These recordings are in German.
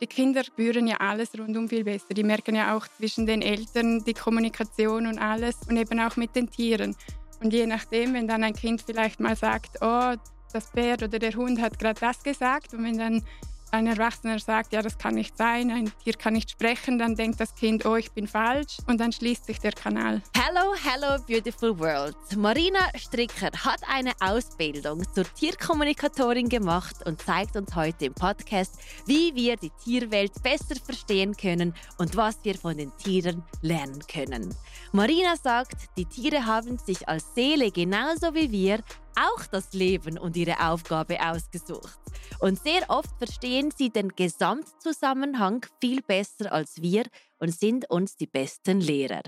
Die Kinder spüren ja alles rundum viel besser. Die merken ja auch zwischen den Eltern die Kommunikation und alles und eben auch mit den Tieren. Und je nachdem, wenn dann ein Kind vielleicht mal sagt, oh, das Pferd oder der Hund hat gerade das gesagt und wenn dann ein Erwachsener sagt, ja, das kann nicht sein, ein Tier kann nicht sprechen, dann denkt das Kind, oh, ich bin falsch und dann schließt sich der Kanal. Hello, hello, beautiful world. Marina Stricker hat eine Ausbildung zur Tierkommunikatorin gemacht und zeigt uns heute im Podcast, wie wir die Tierwelt besser verstehen können und was wir von den Tieren lernen können. Marina sagt, die Tiere haben sich als Seele genauso wie wir auch das Leben und ihre Aufgabe ausgesucht. Und sehr oft verstehen sie den Gesamtzusammenhang viel besser als wir und sind uns die besten Lehrer.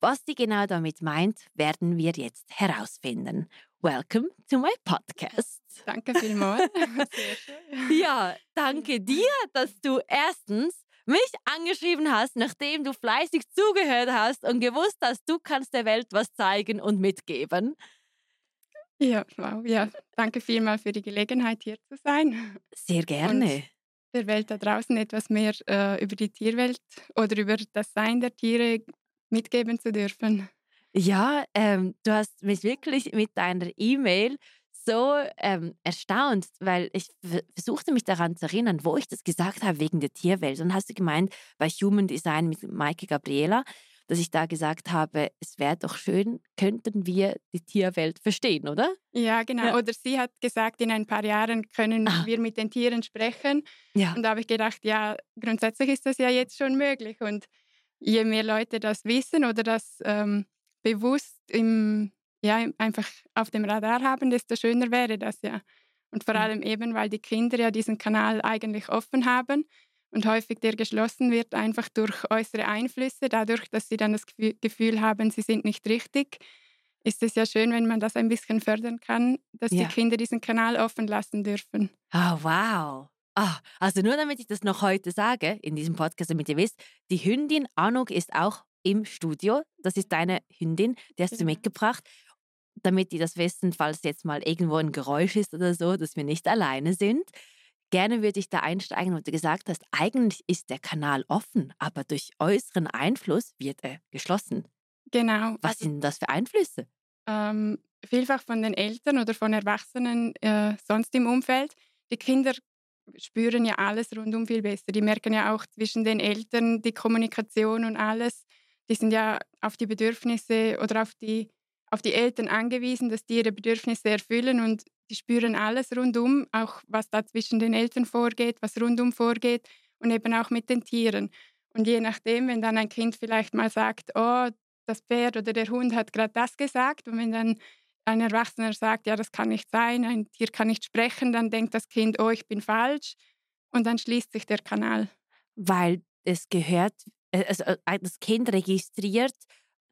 Was sie genau damit meint, werden wir jetzt herausfinden. Welcome to my podcast. Danke vielmals. ja, danke dir, dass du erstens mich angeschrieben hast, nachdem du fleißig zugehört hast und gewusst hast, du kannst der Welt was zeigen und mitgeben. Ja, wow. Ja, danke vielmals für die Gelegenheit, hier zu sein. Sehr gerne. Und der Welt da draußen etwas mehr äh, über die Tierwelt oder über das Sein der Tiere mitgeben zu dürfen. Ja, ähm, du hast mich wirklich mit deiner E-Mail so ähm, erstaunt, weil ich versuchte mich daran zu erinnern, wo ich das gesagt habe wegen der Tierwelt. Und hast du gemeint, bei Human Design mit Maike Gabriela, dass ich da gesagt habe, es wäre doch schön, könnten wir die Tierwelt verstehen, oder? Ja, genau. Ja. Oder sie hat gesagt, in ein paar Jahren können ah. wir mit den Tieren sprechen. Ja. Und da habe ich gedacht, ja, grundsätzlich ist das ja jetzt schon möglich. Und je mehr Leute das wissen oder das ähm, bewusst im, ja, einfach auf dem Radar haben, desto schöner wäre das ja. Und vor allem eben, weil die Kinder ja diesen Kanal eigentlich offen haben und häufig der geschlossen wird, einfach durch äußere Einflüsse, dadurch, dass sie dann das Gefühl haben, sie sind nicht richtig, ist es ja schön, wenn man das ein bisschen fördern kann, dass ja. die Kinder diesen Kanal offen lassen dürfen. Oh, wow. Oh, also nur damit ich das noch heute sage, in diesem Podcast, damit ihr wisst, die Hündin Anuk ist auch im Studio. Das ist deine Hündin, die hast du genau. mitgebracht damit die das wissen, falls jetzt mal irgendwo ein Geräusch ist oder so, dass wir nicht alleine sind. Gerne würde ich da einsteigen, wo du gesagt hast, eigentlich ist der Kanal offen, aber durch äußeren Einfluss wird er geschlossen. Genau. Was also, sind das für Einflüsse? Ähm, vielfach von den Eltern oder von Erwachsenen äh, sonst im Umfeld. Die Kinder spüren ja alles rundum viel besser. Die merken ja auch zwischen den Eltern die Kommunikation und alles. Die sind ja auf die Bedürfnisse oder auf die, auf die Eltern angewiesen, dass die ihre Bedürfnisse erfüllen und die spüren alles rundum, auch was da zwischen den Eltern vorgeht, was rundum vorgeht und eben auch mit den Tieren. Und je nachdem, wenn dann ein Kind vielleicht mal sagt, oh, das Pferd oder der Hund hat gerade das gesagt und wenn dann ein Erwachsener sagt, ja, das kann nicht sein, ein Tier kann nicht sprechen, dann denkt das Kind, oh, ich bin falsch und dann schließt sich der Kanal. Weil es gehört, also das Kind registriert,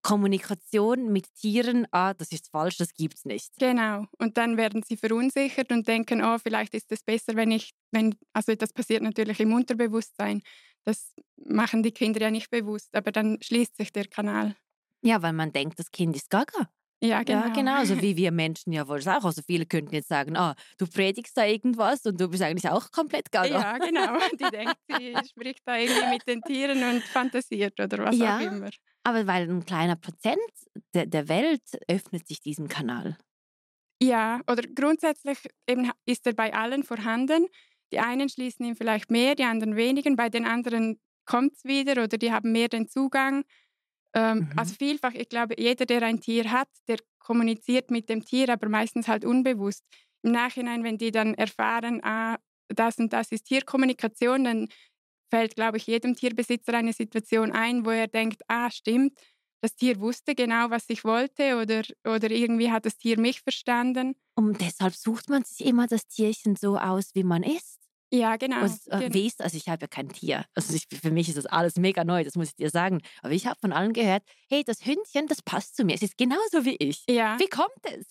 Kommunikation mit Tieren, ah, das ist falsch, das gibt es nicht. Genau. Und dann werden sie verunsichert und denken, oh, vielleicht ist es besser, wenn ich, wenn, also das passiert natürlich im Unterbewusstsein. Das machen die Kinder ja nicht bewusst, aber dann schließt sich der Kanal. Ja, weil man denkt, das Kind ist gaga. Ja, genau. Ja, genau. So wie wir Menschen ja wohl auch. Also viele könnten jetzt sagen, ah, du predigst da irgendwas und du bist eigentlich auch komplett gaga. Ja, genau. Die denkt, sie spricht da irgendwie mit den Tieren und fantasiert oder was ja, auch immer. Aber weil ein kleiner Prozent der, der Welt öffnet sich diesem Kanal. Ja, oder grundsätzlich eben ist er bei allen vorhanden. Die einen schließen ihn vielleicht mehr, die anderen weniger. Bei den anderen kommt es wieder oder die haben mehr den Zugang. Ähm, mhm. Also vielfach, ich glaube, jeder, der ein Tier hat, der kommuniziert mit dem Tier, aber meistens halt unbewusst. Im Nachhinein, wenn die dann erfahren, ah, das und das ist Tierkommunikation, dann fällt, glaube ich, jedem Tierbesitzer eine Situation ein, wo er denkt, ah, stimmt, das Tier wusste genau, was ich wollte oder, oder irgendwie hat das Tier mich verstanden. Und deshalb sucht man sich immer das Tierchen so aus, wie man ist. Ja, genau. Und, äh, genau. Wie ist, also ich habe ja kein Tier. Also ich, für mich ist das alles mega neu, das muss ich dir sagen. Aber ich habe von allen gehört, hey, das Hündchen, das passt zu mir. Es ist genauso wie ich. Ja. Wie kommt es?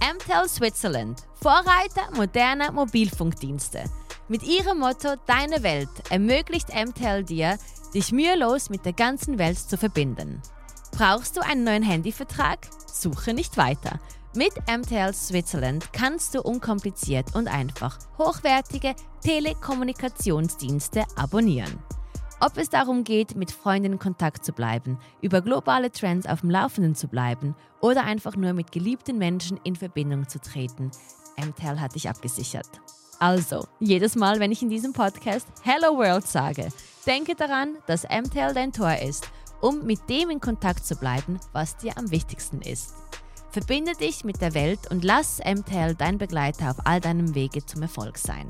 MTEL Switzerland, Vorreiter moderner Mobilfunkdienste. Mit ihrem Motto Deine Welt ermöglicht MTEL dir, dich mühelos mit der ganzen Welt zu verbinden. Brauchst du einen neuen Handyvertrag? Suche nicht weiter. Mit MTL Switzerland kannst du unkompliziert und einfach hochwertige Telekommunikationsdienste abonnieren. Ob es darum geht, mit Freunden in Kontakt zu bleiben, über globale Trends auf dem Laufenden zu bleiben oder einfach nur mit geliebten Menschen in Verbindung zu treten, MTEL hat dich abgesichert. Also, jedes Mal, wenn ich in diesem Podcast Hello World sage, denke daran, dass MTEL dein Tor ist, um mit dem in Kontakt zu bleiben, was dir am wichtigsten ist. Verbinde dich mit der Welt und lass MTEL dein Begleiter auf all deinem Wege zum Erfolg sein.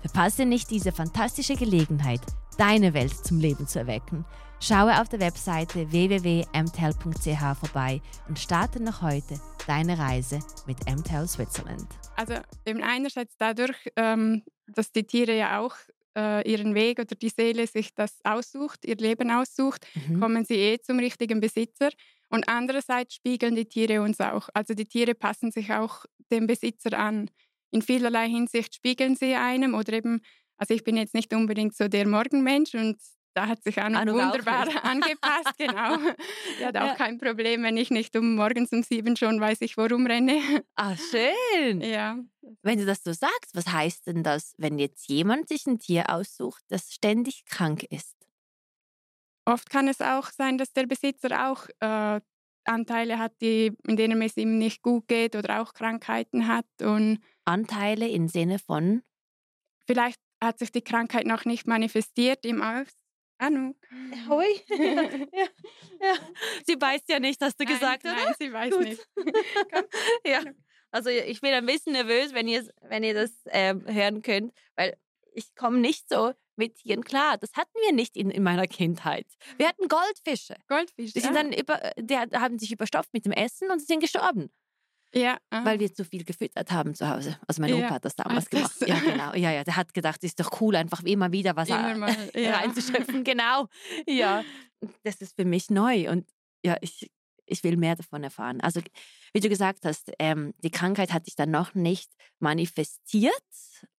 Verpasse nicht diese fantastische Gelegenheit, deine Welt zum Leben zu erwecken. Schaue auf der Webseite www.mtel.ch vorbei und starte noch heute deine Reise mit MTEL Switzerland. Also eben einerseits dadurch, ähm, dass die Tiere ja auch äh, ihren Weg oder die Seele sich das aussucht, ihr Leben aussucht, mhm. kommen sie eh zum richtigen Besitzer. Und andererseits spiegeln die Tiere uns auch. Also die Tiere passen sich auch dem Besitzer an. In vielerlei Hinsicht spiegeln sie einem oder eben also ich bin jetzt nicht unbedingt so der Morgenmensch und da hat sich Anna Anu wunderbar angepasst, genau. Die hat auch ja. kein Problem, wenn ich nicht um morgens um sieben schon weiß ich, worum renne. Ah, schön. Ja. Wenn du das so sagst, was heißt denn das, wenn jetzt jemand sich ein Tier aussucht, das ständig krank ist? Oft kann es auch sein, dass der Besitzer auch äh, Anteile hat, die, in denen es ihm nicht gut geht oder auch Krankheiten hat. Und Anteile im Sinne von? Vielleicht hat sich die Krankheit noch nicht manifestiert im Aus. Anu. Hoi. ja, ja. Sie weiß ja nicht, hast du nein, gesagt, oder? Nein, sie weiß Gut. nicht. ja. Also ich bin ein bisschen nervös, wenn ihr, wenn ihr das ähm, hören könnt, weil ich komme nicht so mit Tieren klar. Das hatten wir nicht in, in meiner Kindheit. Wir hatten Goldfische. Goldfische. Die, sind ja. dann über, die haben sich überstopft mit dem Essen und sie sind gestorben. Ja. Aha. Weil wir zu viel gefüttert haben zu Hause. Also mein ja. Opa hat das damals gemacht. Ja, genau. Ja, ja. Der hat gedacht, es ist doch cool, einfach immer wieder was immer mal, ja. reinzuschöpfen. Genau. Ja. Das ist für mich neu. Und ja, ich, ich will mehr davon erfahren. Also, wie du gesagt hast, ähm, die Krankheit hat sich dann noch nicht manifestiert.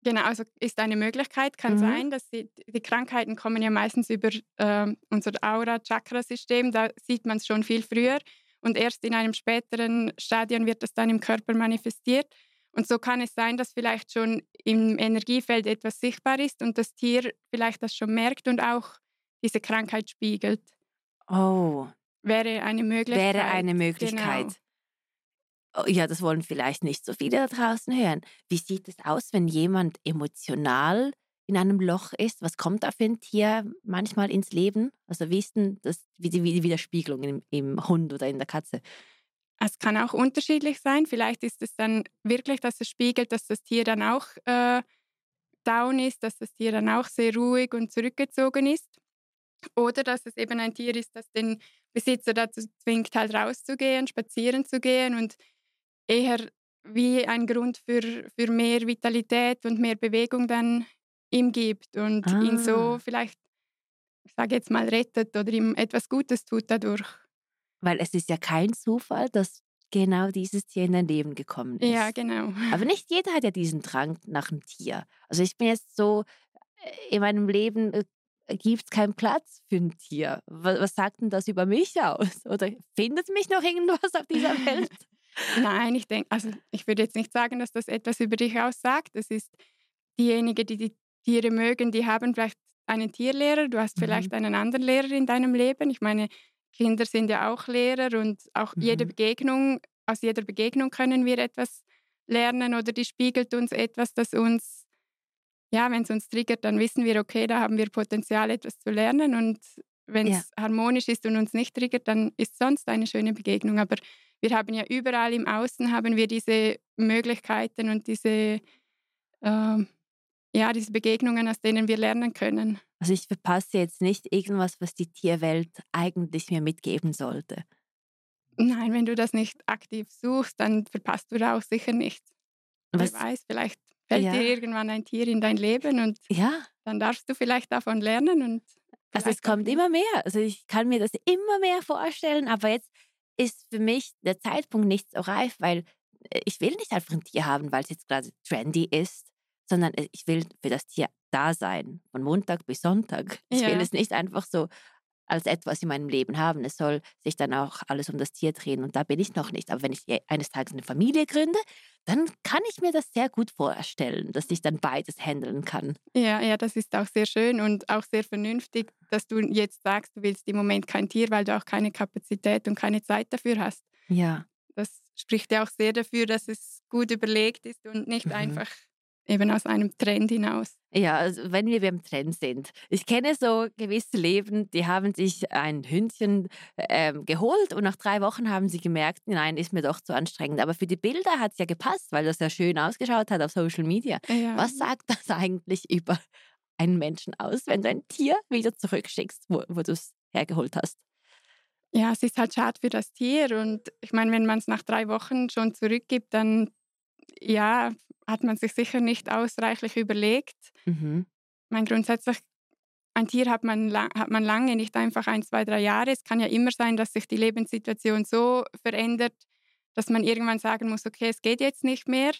Genau, also ist eine Möglichkeit, kann mhm. sein, dass sie, die Krankheiten kommen ja meistens über äh, unser Aura-Chakra-System. Da sieht man es schon viel früher und erst in einem späteren Stadion wird das dann im Körper manifestiert. Und so kann es sein, dass vielleicht schon im Energiefeld etwas sichtbar ist und das Tier vielleicht das schon merkt und auch diese Krankheit spiegelt. Oh. Wäre eine Möglichkeit. Wäre eine Möglichkeit. Genau. Oh, ja, das wollen vielleicht nicht so viele da draußen hören. Wie sieht es aus, wenn jemand emotional in einem Loch ist? Was kommt da für ein Tier manchmal ins Leben? Also wie ist denn das, wie die, wie die Widerspiegelung im, im Hund oder in der Katze? Es kann auch unterschiedlich sein. Vielleicht ist es dann wirklich, dass es spiegelt, dass das Tier dann auch äh, down ist, dass das Tier dann auch sehr ruhig und zurückgezogen ist. Oder dass es eben ein Tier ist, das den Besitzer dazu zwingt, halt rauszugehen, spazieren zu gehen und eher wie ein Grund für, für mehr Vitalität und mehr Bewegung dann ihm gibt und ah. ihn so ah. vielleicht, ich sage jetzt mal, rettet oder ihm etwas Gutes tut dadurch. Weil es ist ja kein Zufall, dass genau dieses Tier in dein Leben gekommen ist. Ja, genau. Aber nicht jeder hat ja diesen Drang nach einem Tier. Also ich bin jetzt so, äh, in meinem Leben äh, gibt es keinen Platz für ein Tier. Was, was, sagt denn das über mich aus? Oder findet mich noch irgendwas auf dieser Welt? Nein, ich denke, also ich würde jetzt nicht sagen, dass das etwas über dich aussagt. Es ist diejenige, die die Tiere mögen, die haben vielleicht einen Tierlehrer, du hast vielleicht mhm. einen anderen Lehrer in deinem Leben. Ich meine, Kinder sind ja auch Lehrer und auch mhm. jede Begegnung, aus jeder Begegnung können wir etwas lernen oder die spiegelt uns etwas, das uns, ja, wenn es uns triggert, dann wissen wir, okay, da haben wir Potenzial, etwas zu lernen und wenn es ja. harmonisch ist und uns nicht triggert, dann ist sonst eine schöne Begegnung. Aber wir haben ja überall im Außen haben wir diese Möglichkeiten und diese äh, ja, diese Begegnungen, aus denen wir lernen können. Also ich verpasse jetzt nicht irgendwas, was die Tierwelt eigentlich mir mitgeben sollte. Nein, wenn du das nicht aktiv suchst, dann verpasst du da auch sicher nichts. Was? Wer weiß, vielleicht fällt ja. dir irgendwann ein Tier in dein Leben und ja. dann darfst du vielleicht davon lernen. Und also es kommt immer mehr. Also ich kann mir das immer mehr vorstellen, aber jetzt ist für mich der Zeitpunkt nicht so reif, weil äh, ich will nicht einfach ein Tier haben, weil es jetzt gerade trendy ist sondern ich will für das Tier da sein, von Montag bis Sonntag. Ich ja. will es nicht einfach so als etwas in meinem Leben haben. Es soll sich dann auch alles um das Tier drehen und da bin ich noch nicht. Aber wenn ich eines Tages eine Familie gründe, dann kann ich mir das sehr gut vorstellen, dass ich dann beides handeln kann. Ja, ja, das ist auch sehr schön und auch sehr vernünftig, dass du jetzt sagst, du willst im Moment kein Tier, weil du auch keine Kapazität und keine Zeit dafür hast. Ja. Das spricht ja auch sehr dafür, dass es gut überlegt ist und nicht mhm. einfach eben aus einem Trend hinaus. Ja, also wenn wir beim Trend sind. Ich kenne so gewisse Leben, die haben sich ein Hündchen ähm, geholt und nach drei Wochen haben sie gemerkt, nein, ist mir doch zu anstrengend. Aber für die Bilder hat es ja gepasst, weil das ja schön ausgeschaut hat auf Social Media. Ja. Was sagt das eigentlich über einen Menschen aus, wenn du ein Tier wieder zurückschickst, wo, wo du es hergeholt hast? Ja, es ist halt schade für das Tier. Und ich meine, wenn man es nach drei Wochen schon zurückgibt, dann ja, hat man sich sicher nicht ausreichlich überlegt. Mhm. Mein grundsätzlich ein Tier hat man, hat man lange, nicht einfach ein, zwei, drei Jahre. Es kann ja immer sein, dass sich die Lebenssituation so verändert, dass man irgendwann sagen muss, okay, es geht jetzt nicht mehr.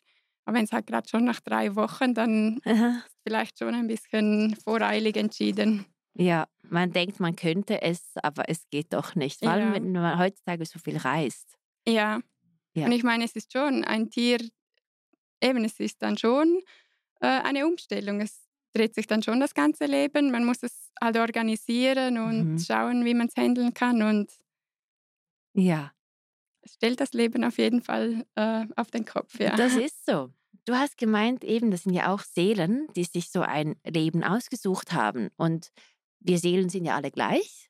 Aber wenn es halt gerade schon nach drei Wochen, dann Aha. ist vielleicht schon ein bisschen voreilig entschieden. Ja, man denkt, man könnte es, aber es geht doch nicht. Vor allem, ja. wenn man heutzutage so viel reist. Ja. ja. Und ich meine, es ist schon ein Tier, eben, es ist dann schon äh, eine Umstellung. Es dreht sich dann schon das ganze Leben. Man muss es halt organisieren und mhm. schauen, wie man es handeln kann. Und ja. Es stellt das Leben auf jeden Fall äh, auf den Kopf. Ja. Das ist so. Du hast gemeint, eben, das sind ja auch Seelen, die sich so ein Leben ausgesucht haben. Und wir Seelen sind ja alle gleich.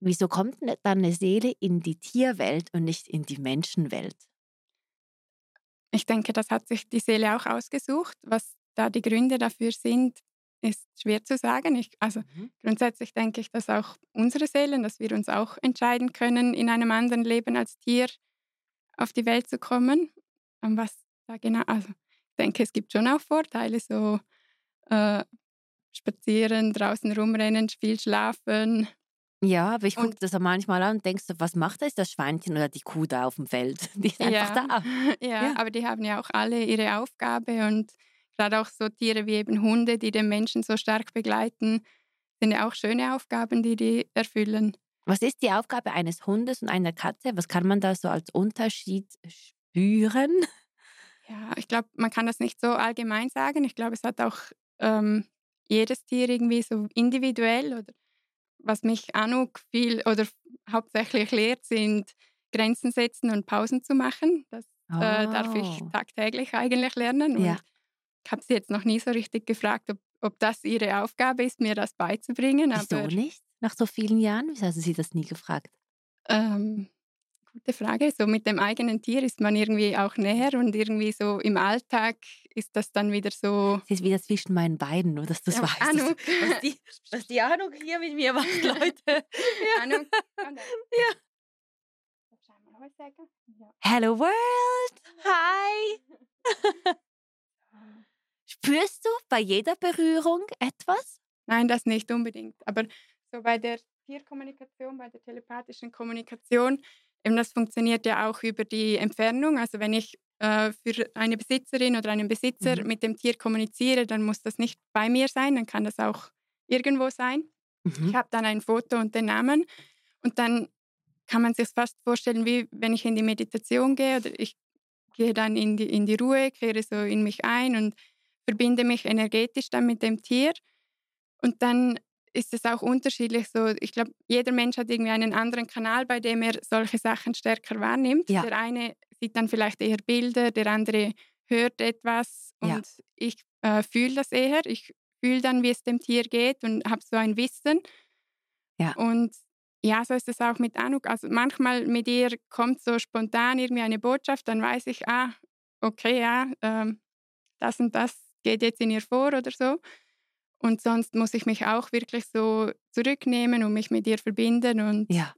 Wieso kommt dann eine Seele in die Tierwelt und nicht in die Menschenwelt? Ich denke, das hat sich die Seele auch ausgesucht. Was da die Gründe dafür sind, ist schwer zu sagen. Ich, also mhm. grundsätzlich denke ich, dass auch unsere Seelen, dass wir uns auch entscheiden können, in einem anderen Leben als Tier auf die Welt zu kommen. Und was da genau, also ich denke, es gibt schon auch Vorteile, so äh, spazieren, draußen rumrennen, viel schlafen, ja, aber ich gucke das auch manchmal an und denkst so, was macht das, das Schweinchen oder die Kuh da auf dem Feld? Die ist einfach ja, da. Ja, ja, aber die haben ja auch alle ihre Aufgabe und gerade auch so Tiere wie eben Hunde, die den Menschen so stark begleiten, sind ja auch schöne Aufgaben, die die erfüllen. Was ist die Aufgabe eines Hundes und einer Katze? Was kann man da so als Unterschied spüren? Ja, ich glaube, man kann das nicht so allgemein sagen. Ich glaube, es hat auch ähm, jedes Tier irgendwie so individuell oder was mich auch noch viel oder hauptsächlich lehrt, sind Grenzen setzen und Pausen zu machen. Das oh. äh, darf ich oh. tagtäglich eigentlich lernen. Und ja. ich habe sie jetzt noch nie so richtig gefragt, ob, ob das ihre Aufgabe ist, mir das beizubringen. Wieso aber, nicht? Nach so vielen Jahren? Wieso haben Sie das nie gefragt? Ähm, gute Frage. So mit dem eigenen Tier ist man irgendwie auch näher und irgendwie so im Alltag ist das dann wieder so. Es ist wieder zwischen meinen Beinen, nur dass du es ja, weißt. Ahnung. Was die, was die Ahnung hier mit mir macht, Leute. ja. Ahnung. ja. Hello World! Hi! Spürst du bei jeder Berührung etwas? Nein, das nicht unbedingt. Aber so bei der Tierkommunikation, bei der telepathischen Kommunikation Eben das funktioniert ja auch über die Entfernung. Also wenn ich äh, für eine Besitzerin oder einen Besitzer mhm. mit dem Tier kommuniziere, dann muss das nicht bei mir sein, dann kann das auch irgendwo sein. Mhm. Ich habe dann ein Foto und den Namen und dann kann man sich fast vorstellen, wie wenn ich in die Meditation gehe oder ich gehe dann in die, in die Ruhe, kehre so in mich ein und verbinde mich energetisch dann mit dem Tier. Und dann ist es auch unterschiedlich. So, ich glaube, jeder Mensch hat irgendwie einen anderen Kanal, bei dem er solche Sachen stärker wahrnimmt. Ja. Der eine sieht dann vielleicht eher Bilder, der andere hört etwas und ja. ich äh, fühle das eher. Ich fühle dann, wie es dem Tier geht und habe so ein Wissen. Ja. Und ja, so ist es auch mit Anuk. Also manchmal mit ihr kommt so spontan irgendwie eine Botschaft, dann weiß ich, ah, okay, ja, ähm, das und das geht jetzt in ihr vor oder so. Und sonst muss ich mich auch wirklich so zurücknehmen und mich mit ihr verbinden. Und ja,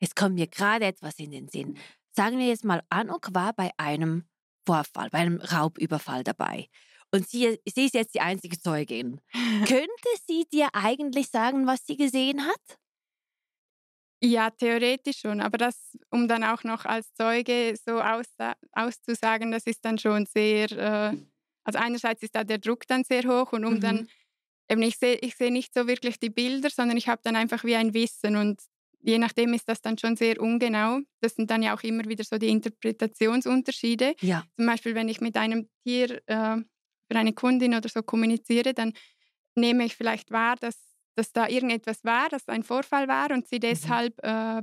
es kommt mir gerade etwas in den Sinn. Sagen wir jetzt mal, Anuk war bei einem Vorfall, bei einem Raubüberfall dabei. Und sie, sie ist jetzt die einzige Zeugin. Könnte sie dir eigentlich sagen, was sie gesehen hat? Ja, theoretisch schon, aber das, um dann auch noch als Zeuge so aus, auszusagen, das ist dann schon sehr, äh, also einerseits ist da der Druck dann sehr hoch und um mhm. dann eben ich sehe ich seh nicht so wirklich die Bilder, sondern ich habe dann einfach wie ein Wissen und je nachdem ist das dann schon sehr ungenau. Das sind dann ja auch immer wieder so die Interpretationsunterschiede. Ja. Zum Beispiel, wenn ich mit einem Tier äh, für eine Kundin oder so kommuniziere, dann nehme ich vielleicht wahr, dass, dass da irgendetwas war, dass ein Vorfall war und sie mhm. deshalb äh,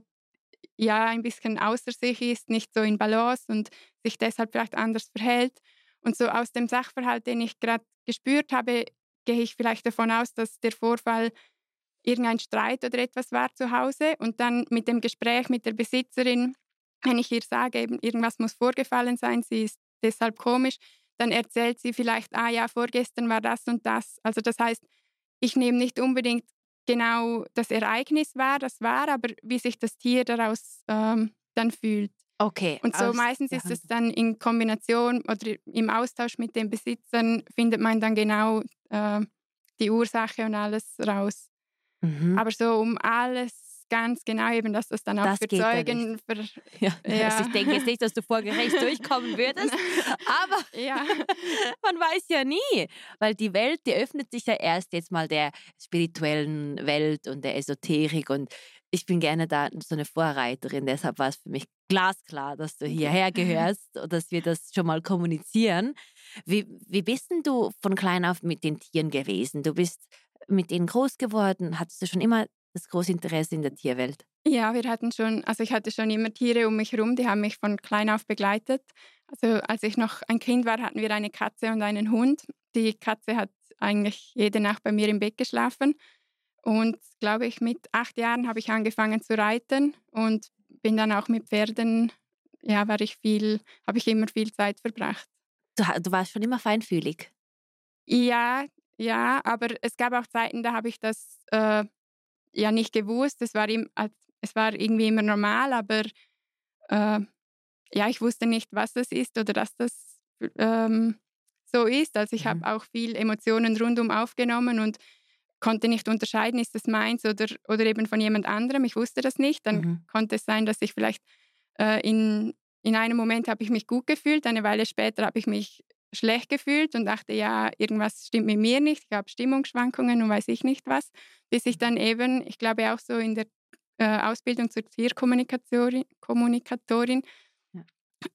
ja ein bisschen außer sich ist, nicht so in Balance und sich deshalb vielleicht anders verhält. Und so aus dem Sachverhalt, den ich gerade gespürt habe, gehe ich vielleicht davon aus, dass der Vorfall irgendein Streit oder etwas war zu Hause und dann mit dem Gespräch mit der Besitzerin, wenn ich ihr sage, eben irgendwas muss vorgefallen sein, sie ist deshalb komisch, dann erzählt sie vielleicht, ah ja, vorgestern war das und das. Also das heißt, ich nehme nicht unbedingt genau das Ereignis wahr, das war, aber wie sich das Tier daraus ähm, dann fühlt. Okay. Und so meistens ist es dann in Kombination oder im Austausch mit den Besitzern findet man dann genau äh, die Ursache und alles raus. Mhm. Aber so um alles ganz genau eben, dass das dann auch das für Zeugen... Für, ja. ja. Also ich denke jetzt nicht, dass du vor Gericht durchkommen würdest, aber ja. man weiß ja nie, weil die Welt, die öffnet sich ja erst jetzt mal der spirituellen Welt und der Esoterik und ich bin gerne da so eine Vorreiterin, deshalb war es für mich glasklar, dass du hierher gehörst und dass wir das schon mal kommunizieren. Wie, wie bist denn du von klein auf mit den Tieren gewesen? Du bist mit denen groß geworden? Hattest du schon immer das große Interesse in der Tierwelt? Ja, wir hatten schon, also ich hatte schon immer Tiere um mich herum, die haben mich von klein auf begleitet. Also als ich noch ein Kind war, hatten wir eine Katze und einen Hund. Die Katze hat eigentlich jede Nacht bei mir im Bett geschlafen. Und glaube ich, mit acht Jahren habe ich angefangen zu reiten und bin dann auch mit Pferden, ja, war ich viel, habe ich immer viel Zeit verbracht. Du, du warst schon immer feinfühlig? Ja, ja, aber es gab auch Zeiten, da habe ich das äh, ja nicht gewusst. Es war, ihm, es war irgendwie immer normal, aber äh, ja, ich wusste nicht, was das ist oder dass das ähm, so ist. Also ich mhm. habe auch viel Emotionen rundum aufgenommen und konnte nicht unterscheiden, ist das meins oder, oder eben von jemand anderem. Ich wusste das nicht. Dann mhm. konnte es sein, dass ich vielleicht äh, in, in einem Moment habe ich mich gut gefühlt, eine Weile später habe ich mich schlecht gefühlt und dachte, ja, irgendwas stimmt mit mir nicht, ich habe Stimmungsschwankungen und weiß ich nicht was, bis ich dann eben, ich glaube auch so in der äh, Ausbildung zur Tierkommunikatorin Kommunikatorin, ja.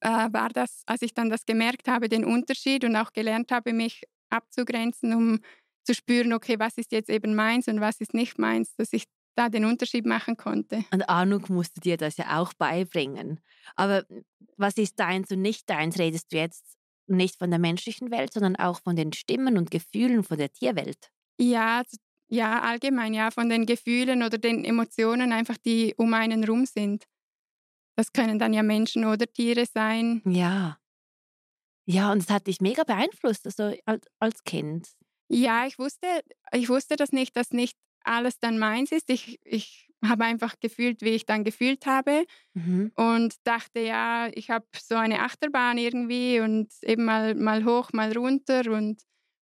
äh, war das, als ich dann das gemerkt habe, den Unterschied und auch gelernt habe, mich abzugrenzen, um zu spüren, okay, was ist jetzt eben meins und was ist nicht meins, dass ich da den Unterschied machen konnte. Und Arnuk musste dir das ja auch beibringen. Aber was ist deins und nicht deins? Redest du jetzt nicht von der menschlichen Welt, sondern auch von den Stimmen und Gefühlen von der Tierwelt? Ja, ja, allgemein, ja, von den Gefühlen oder den Emotionen einfach, die um einen rum sind. Das können dann ja Menschen oder Tiere sein. Ja. Ja, und es hat dich mega beeinflusst, also als, als Kind. Ja, ich wusste, ich wusste das nicht, dass nicht alles dann meins ist. Ich, ich habe einfach gefühlt, wie ich dann gefühlt habe mhm. und dachte, ja, ich habe so eine Achterbahn irgendwie und eben mal, mal hoch, mal runter und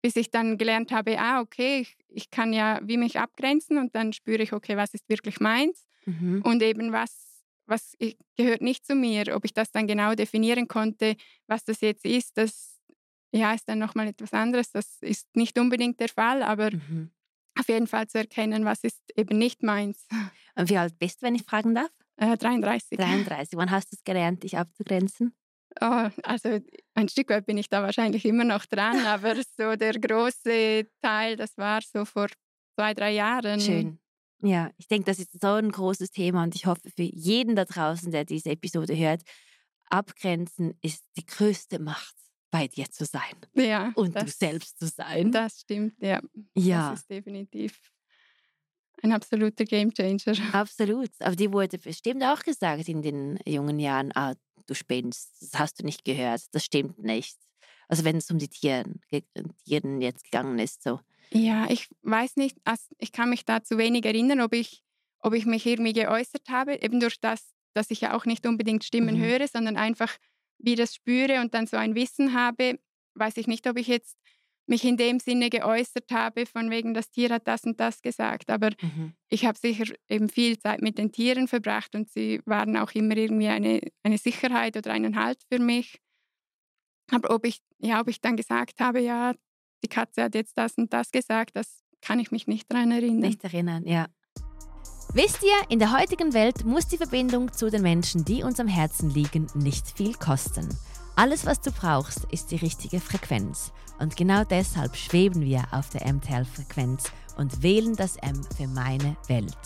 bis ich dann gelernt habe, ah, okay, ich, ich kann ja wie mich abgrenzen und dann spüre ich, okay, was ist wirklich meins mhm. und eben was, was gehört nicht zu mir. Ob ich das dann genau definieren konnte, was das jetzt ist, das ja, ist dann nochmal etwas anderes. Das ist nicht unbedingt der Fall, aber mhm. Auf jeden Fall zu erkennen, was ist eben nicht meins. Und wie alt bist du, wenn ich fragen darf? Äh, 33. 33. Wann hast du es gelernt, dich abzugrenzen? Oh, also ein Stück weit bin ich da wahrscheinlich immer noch dran, aber so der große Teil, das war so vor zwei, drei Jahren. Schön. Ja, ich denke, das ist so ein großes Thema und ich hoffe für jeden da draußen, der diese Episode hört, Abgrenzen ist die größte Macht bei dir zu sein. Ja. Und das, du selbst zu sein. Das stimmt, ja. Ja. Das ist definitiv ein absoluter Gamechanger. Absolut. Aber die wurde bestimmt auch gesagt in den jungen Jahren, ah, du spinnst, das hast du nicht gehört, das stimmt nicht. Also wenn es um die Tieren, Tieren jetzt gegangen ist. So. Ja, ich weiß nicht, ich kann mich da zu wenig erinnern, ob ich, ob ich mich irgendwie geäußert habe, eben durch das, dass ich ja auch nicht unbedingt Stimmen mhm. höre, sondern einfach wie das spüre und dann so ein Wissen habe, weiß ich nicht, ob ich jetzt mich in dem Sinne geäußert habe, von wegen, das Tier hat das und das gesagt. Aber mhm. ich habe sicher eben viel Zeit mit den Tieren verbracht und sie waren auch immer irgendwie eine, eine Sicherheit oder einen Halt für mich. Aber ob ich, ja, ob ich dann gesagt habe, ja, die Katze hat jetzt das und das gesagt, das kann ich mich nicht daran erinnern. Nicht erinnern, ja. Wisst ihr, in der heutigen Welt muss die Verbindung zu den Menschen, die uns am Herzen liegen, nicht viel kosten. Alles, was du brauchst, ist die richtige Frequenz. Und genau deshalb schweben wir auf der MTL-Frequenz und wählen das M für meine Welt.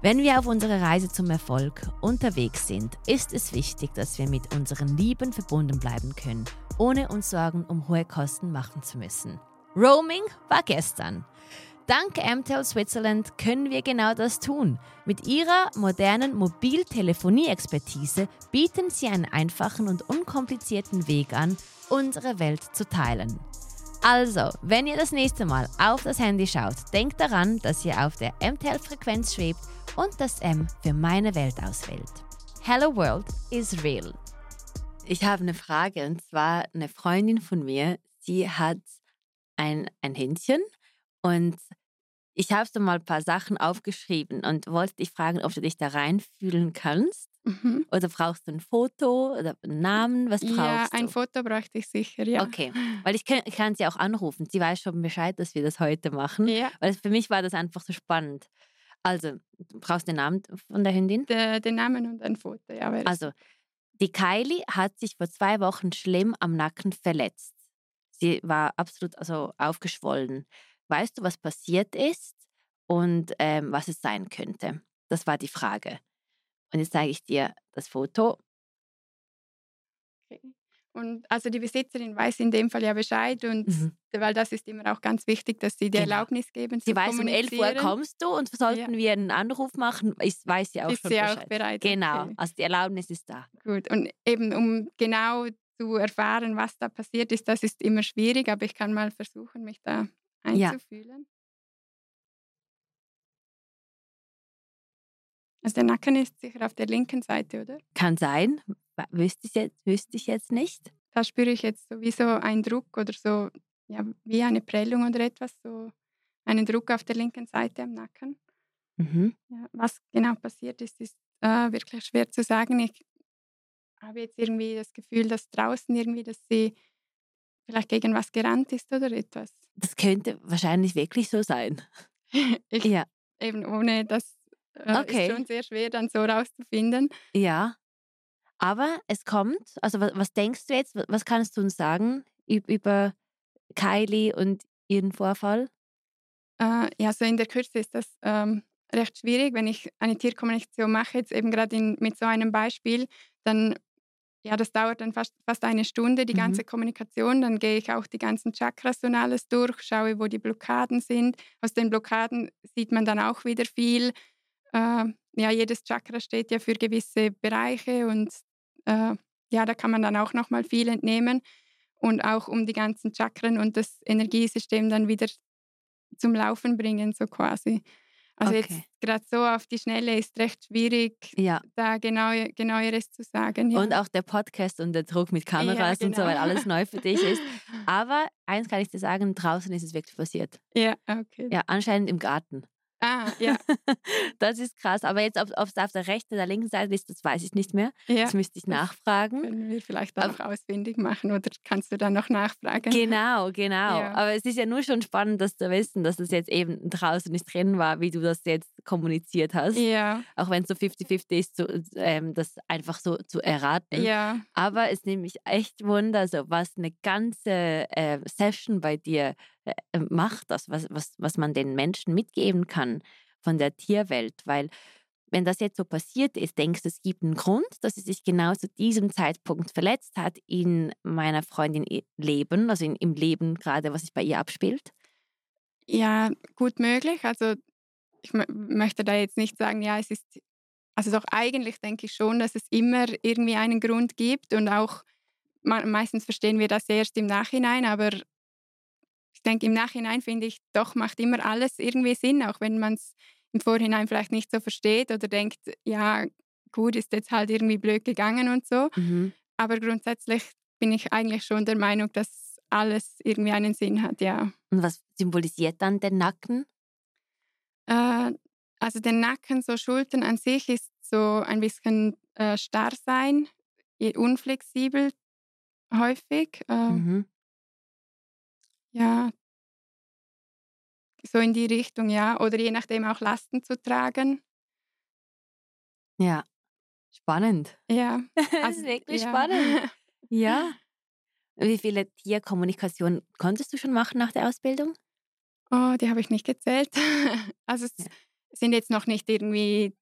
Wenn wir auf unserer Reise zum Erfolg unterwegs sind, ist es wichtig, dass wir mit unseren Lieben verbunden bleiben können, ohne uns Sorgen um hohe Kosten machen zu müssen. Roaming war gestern. Dank MTEL Switzerland können wir genau das tun. Mit ihrer modernen Mobiltelefonie-Expertise bieten sie einen einfachen und unkomplizierten Weg an, unsere Welt zu teilen. Also, wenn ihr das nächste Mal auf das Handy schaut, denkt daran, dass ihr auf der MTEL-Frequenz schwebt und das M für meine Welt auswählt. Hello World is real. Ich habe eine Frage und zwar eine Freundin von mir, sie hat ein, ein Händchen und ich habe so mal ein paar Sachen aufgeschrieben und wollte dich fragen, ob du dich da reinfühlen kannst. Mhm. Oder brauchst du ein Foto oder einen Namen? Was brauchst ja, du? ein Foto bräuchte ich sicher, ja. Okay, weil ich kann, kann sie auch anrufen. Sie weiß schon Bescheid, dass wir das heute machen. Ja. Weil für mich war das einfach so spannend. Also, du brauchst den Namen von der Hündin? De, den Namen und ein Foto, ja. Also, die Kylie hat sich vor zwei Wochen schlimm am Nacken verletzt. Sie war absolut also aufgeschwollen. Weißt du, was passiert ist und ähm, was es sein könnte? Das war die Frage. Und jetzt zeige ich dir das Foto. Okay. Und also die Besitzerin weiß in dem Fall ja Bescheid und mhm. weil das ist immer auch ganz wichtig, dass sie die genau. Erlaubnis geben. Sie weiß, um 11 Uhr kommst du und sollten ja. wir einen Anruf machen, ist, weiß sie auch ist schon sie Bescheid. auch bereit. Genau, okay. also die Erlaubnis ist da. Gut, und eben um genau zu erfahren, was da passiert ist, das ist immer schwierig, aber ich kann mal versuchen, mich da einzufühlen. Ja. Also der Nacken ist sicher auf der linken Seite, oder? Kann sein. Wüsste ich jetzt, wüsste ich jetzt nicht. Da spüre ich jetzt sowieso einen Druck oder so, ja, wie eine Prellung oder etwas, so einen Druck auf der linken Seite am Nacken. Mhm. Ja, was genau passiert ist, ist äh, wirklich schwer zu sagen. Ich habe jetzt irgendwie das Gefühl, dass draußen irgendwie, dass sie vielleicht gegen was gerannt ist oder etwas. Das könnte wahrscheinlich wirklich so sein. ich, ja. Eben ohne das äh, okay. ist schon sehr schwer dann so rauszufinden. Ja. Aber es kommt, also was, was denkst du jetzt, was kannst du uns sagen über Kylie und ihren Vorfall? Äh, ja, so in der Kürze ist das ähm, recht schwierig, wenn ich eine Tierkommunikation mache, jetzt eben gerade mit so einem Beispiel, dann ja, das dauert dann fast, fast eine Stunde, die mhm. ganze Kommunikation. Dann gehe ich auch die ganzen Chakras und alles durch, schaue, wo die Blockaden sind. Aus den Blockaden sieht man dann auch wieder viel. Äh, ja, jedes Chakra steht ja für gewisse Bereiche und äh, ja, da kann man dann auch nochmal viel entnehmen. Und auch um die ganzen Chakren und das Energiesystem dann wieder zum Laufen bringen, so quasi. Also okay. jetzt gerade so auf die Schnelle ist recht schwierig, ja. da genau, genaueres zu sagen. Ja. Und auch der Podcast und der Druck mit Kameras ja, genau. und so, weil genau. alles neu für dich ist. Aber eins kann ich dir sagen, draußen ist es wirklich passiert. Ja, okay. Ja, anscheinend im Garten. Ah, ja. das ist krass. Aber jetzt, ob es auf der rechten oder linken Seite ist, das weiß ich nicht mehr. Ja. Das müsste ich nachfragen. Können wir vielleicht auch Aber, ausfindig machen oder kannst du dann noch nachfragen? Genau, genau. Ja. Aber es ist ja nur schon spannend, das zu wissen, dass es jetzt eben draußen nicht drin war, wie du das jetzt kommuniziert hast. Ja. Auch wenn es so 50-50 ist, so, ähm, das einfach so zu erraten. Ja. Aber es nimmt mich echt Wunder, so was eine ganze äh, Session bei dir macht, das, was, was, was man den Menschen mitgeben kann von der Tierwelt. Weil wenn das jetzt so passiert ist, denkst du, es gibt einen Grund, dass sie sich genau zu diesem Zeitpunkt verletzt hat in meiner Freundin Leben, also in, im Leben gerade, was sich bei ihr abspielt? Ja, gut möglich. Also ich möchte da jetzt nicht sagen, ja, es ist, also doch eigentlich denke ich schon, dass es immer irgendwie einen Grund gibt und auch meistens verstehen wir das erst im Nachhinein, aber ich denke, im Nachhinein finde ich, doch macht immer alles irgendwie Sinn, auch wenn man es im Vorhinein vielleicht nicht so versteht oder denkt, ja, gut, ist jetzt halt irgendwie blöd gegangen und so. Mhm. Aber grundsätzlich bin ich eigentlich schon der Meinung, dass alles irgendwie einen Sinn hat, ja. Und was symbolisiert dann der Nacken? Äh, also der Nacken, so Schultern an sich ist so ein bisschen äh, starr sein, unflexibel häufig. Äh, mhm. Ja, so in die Richtung, ja. Oder je nachdem auch Lasten zu tragen. Ja, spannend. Ja. das Also, ist wirklich ja. spannend. Ja. Wie viele Tierkommunikation konntest du schon machen nach der Ausbildung? Oh, die habe ich nicht gezählt. Also es Ja. sind jetzt noch nicht irgendwie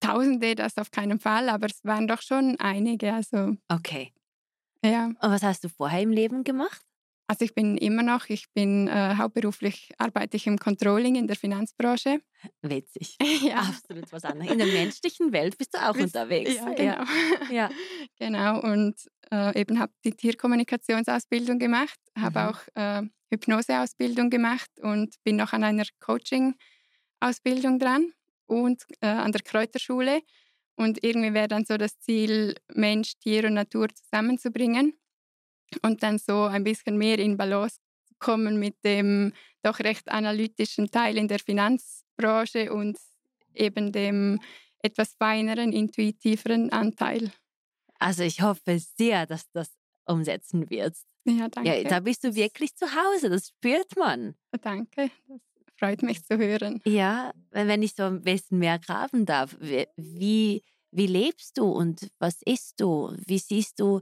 Tausende, das auf keinen Fall, aber es waren doch schon einige. Also Okay. ja, Und was hast du vorher im Leben gemacht? Also ich bin immer noch, ich bin äh, hauptberuflich arbeite ich im Controlling in der Finanzbranche. Witzig. ja, Absolut was anderes. In der menschlichen Welt bist du auch Bist- unterwegs. ja, genau. Ja. genau. Und äh, eben habe die Tierkommunikationsausbildung gemacht, habe Mhm. auch äh, Hypnoseausbildung gemacht und bin noch an einer Coaching-Ausbildung dran und äh, an der Kräuterschule. Und irgendwie wäre dann so das Ziel, Mensch, Tier und Natur zusammenzubringen und dann so ein bisschen mehr in Balance kommen mit dem doch recht analytischen Teil in der Finanzbranche und eben dem etwas feineren, intuitiveren Anteil. Also ich hoffe sehr, dass du das umsetzen wirst. Ja, danke. Ja, da bist du wirklich zu Hause, das spürt man. Danke, das freut mich zu hören. Ja, wenn ich so ein bisschen mehr graben darf, wie, wie lebst du und was isst du? Wie siehst du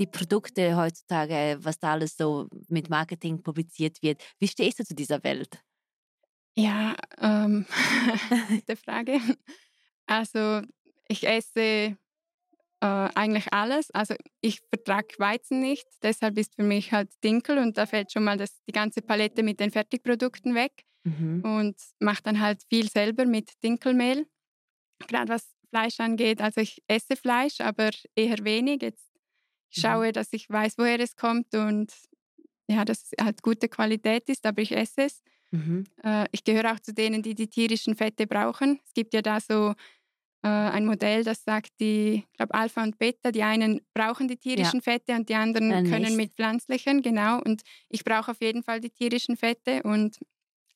die Produkte heutzutage, was da alles so mit Marketing publiziert wird? Wie stehst du zu dieser Welt? Ja, ähm, gute Frage. Also ich esse äh, eigentlich alles. Also ich vertrage Weizen nicht, deshalb ist für mich halt Dinkel und da fällt schon mal das, die ganze Palette mit den Fertigprodukten weg Mhm. und mache dann halt viel selber mit Dinkelmehl. Gerade was Fleisch angeht, also ich esse Fleisch, aber eher wenig. Jetzt. Schaue, dass ich weiß, woher es kommt und ja, dass es halt gute Qualität ist, aber ich esse es. Mhm. Äh, ich gehöre auch zu denen, die die tierischen Fette brauchen. Es gibt ja da so äh, ein Modell, das sagt, die, ich glaube, Alpha und Beta, die einen brauchen die tierischen Fette und die anderen Äh, können nicht. mit pflanzlichen, genau. Und ich brauche auf jeden Fall die tierischen Fette und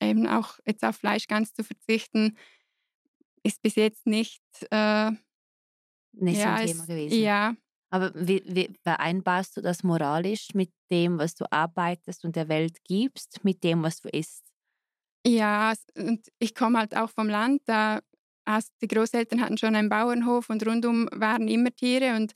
eben auch jetzt auf Fleisch ganz zu verzichten, ist bis jetzt nicht, äh, Nicht so ja, ein Thema es- gewesen. ja, Aber wie, wie vereinbarst du das moralisch mit dem, was du arbeitest und der Welt gibst, mit dem, was du isst? Ja, und ich komme halt auch vom Land. Da hast, die Großeltern hatten schon einen Bauernhof und rundum waren immer Tiere. Und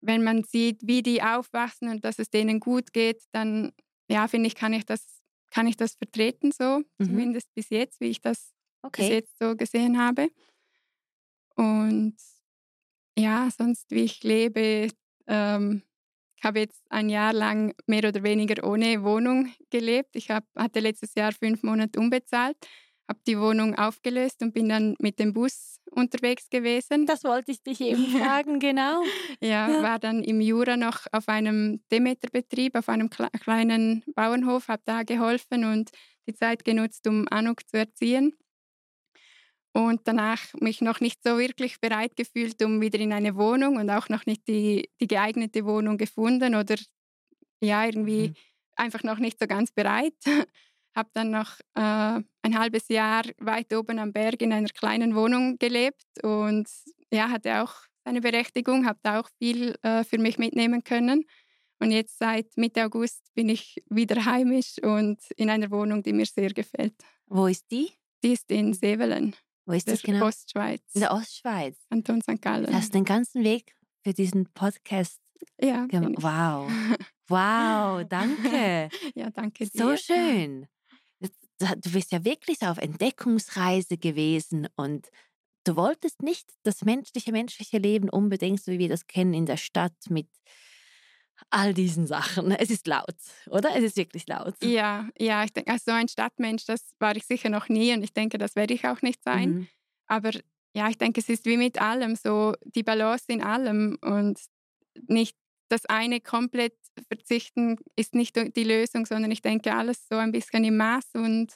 wenn man sieht, wie die aufwachsen und dass es denen gut geht, dann ja, finde ich, kann ich das, kann ich das vertreten so, Mhm. zumindest bis jetzt, wie ich das bis Okay. jetzt so gesehen habe. Und ja, sonst wie ich lebe, ähm, ich habe jetzt ein Jahr lang mehr oder weniger ohne Wohnung gelebt. Ich hab, hatte letztes Jahr fünf Monate unbezahlt, habe die Wohnung aufgelöst und bin dann mit dem Bus unterwegs gewesen. Das wollte ich dich eben fragen, genau. Ja, Ja. war dann im Jura noch auf einem Demeterbetrieb, auf einem kle kleinen Bauernhof, habe da geholfen und die Zeit genutzt, um Anuk zu erziehen. Und danach mich noch nicht so wirklich bereit gefühlt, um wieder in eine Wohnung und auch noch nicht die, die geeignete Wohnung gefunden oder ja, irgendwie Mhm. einfach noch nicht so ganz bereit. habe dann noch äh, ein halbes Jahr weit oben am Berg in einer kleinen Wohnung gelebt und ja, hatte auch seine Berechtigung, habe da auch viel äh, für mich mitnehmen können. Und jetzt seit Mitte August bin ich wieder heimisch und in einer Wohnung, die mir sehr gefällt. Wo ist die? Die ist in Sevelen, Wo ist der das genau? Ostschweiz, In der Ostschweiz. Kanton St. Gallen. Hast du den ganzen Weg für diesen Podcast ja, gemacht? Wow. Wow, danke. ja, danke dir. So schön. Das- Du bist ja wirklich auf Entdeckungsreise gewesen und du wolltest nicht das menschliche, menschliche Leben unbedingt, so wie wir das kennen in der Stadt mit all diesen Sachen. Es ist laut, oder? Es ist wirklich laut. Ja, ja, ich denke, als so ein Stadtmensch, das war ich sicher noch nie und ich denke, das werde ich auch nicht sein. Mhm. Aber ja, ich denke, es ist wie mit allem so die Balance in allem und nicht das eine komplett verzichten ist nicht die Lösung, sondern ich denke, alles so ein bisschen im Maß und,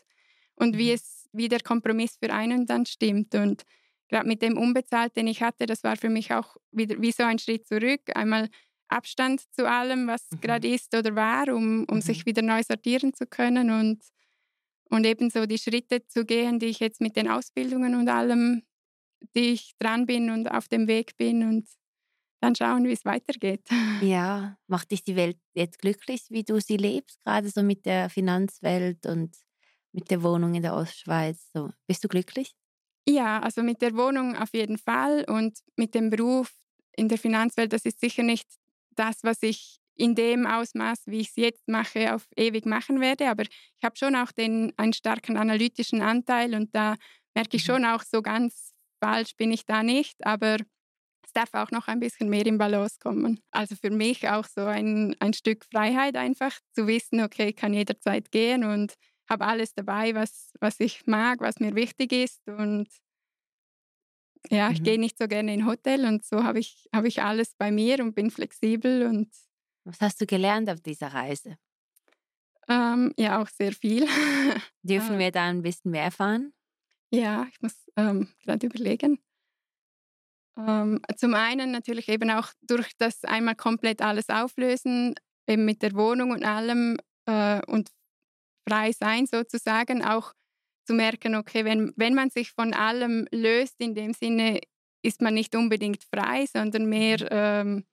und wie Mhm. es, wie der Kompromiss für einen dann stimmt. Und gerade mit dem Unbezahlt, den ich hatte, das war für mich auch wieder wie so ein Schritt zurück. Einmal Abstand zu allem, was Mhm. gerade ist oder war, um, um Mhm. sich wieder neu sortieren zu können und, und ebenso die Schritte zu gehen, die ich jetzt mit den Ausbildungen und allem, die ich dran bin und auf dem Weg bin und dann schauen, wie es weitergeht. Ja, macht dich die Welt jetzt glücklich, wie du sie lebst, gerade so mit der Finanzwelt und mit der Wohnung in der Ostschweiz? So, bist du glücklich? Ja, also mit der Wohnung auf jeden Fall und mit dem Beruf in der Finanzwelt, das ist sicher nicht das, was ich in dem Ausmaß, wie ich es jetzt mache, auf ewig machen werde. Aber ich habe schon auch den, einen starken analytischen Anteil und da merke ich mhm. schon auch, so ganz falsch bin ich da nicht. Aber es darf auch noch ein bisschen mehr in Balance kommen. Also für mich auch so ein, ein Stück Freiheit einfach zu wissen, okay, ich kann jederzeit gehen und habe alles dabei, was, was ich mag, was mir wichtig ist. Und ja, ich mhm. gehe nicht so gerne in Hotel und so habe ich, hab ich alles bei mir und bin flexibel und was hast du gelernt auf dieser Reise? Ähm, ja, auch sehr viel. Dürfen äh. wir da ein bisschen mehr erfahren? Ja, ich muss ähm, gerade überlegen. Ähm, zum einen natürlich eben auch durch das einmal komplett alles auflösen, eben mit der Wohnung und allem äh, und frei sein sozusagen, auch zu merken, okay, wenn, wenn man sich von allem löst, in dem Sinne ist man nicht unbedingt frei, sondern mehr mhm. ähm,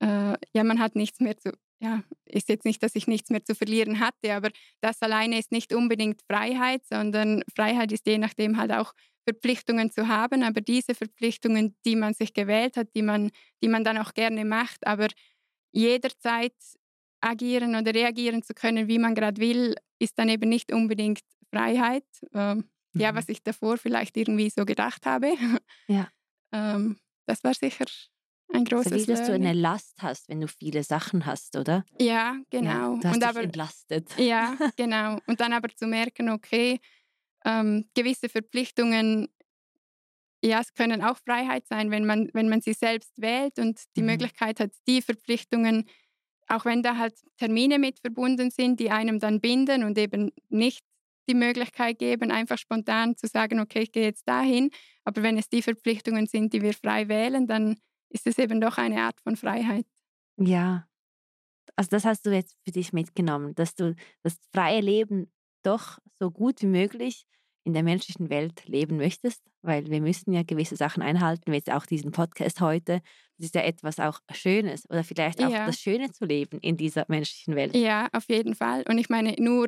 äh, ja, man hat nichts mehr zu, ja, ist jetzt nicht, dass ich nichts mehr zu verlieren hatte, aber das alleine ist nicht unbedingt Freiheit, sondern Freiheit ist je nachdem halt auch Verpflichtungen zu haben, aber diese Verpflichtungen, die man sich gewählt hat, die man, die man dann auch gerne macht, aber jederzeit agieren oder reagieren zu können, wie man gerade will, ist dann eben nicht unbedingt Freiheit. Ähm, mhm. Ja, was ich davor vielleicht irgendwie so gedacht habe. Ja. ähm, das war sicher ein großes so wie, dass du eine Last hast, wenn du viele Sachen hast, oder? Ja, genau. Ja, du hast und dich aber, entlastet. Ja, genau. Und dann aber zu merken, okay, ähm, gewisse Verpflichtungen, ja, es können auch Freiheit sein, wenn man, wenn man sie selbst wählt und die mhm. Möglichkeit hat, die Verpflichtungen, auch wenn da halt Termine mit verbunden sind, die einem dann binden und eben nicht die Möglichkeit geben, einfach spontan zu sagen, okay, ich gehe jetzt dahin. Aber wenn es die Verpflichtungen sind, die wir frei wählen, dann ist es eben doch eine Art von Freiheit. Ja, also das hast du jetzt für dich mitgenommen, dass du das freie Leben doch so gut wie möglich in der menschlichen Welt leben möchtest, weil wir müssen ja gewisse Sachen einhalten, wie jetzt auch diesen Podcast heute. Das ist ja etwas auch Schönes oder vielleicht auch ja. das Schöne zu leben in dieser menschlichen Welt. Ja, auf jeden Fall. Und ich meine, nur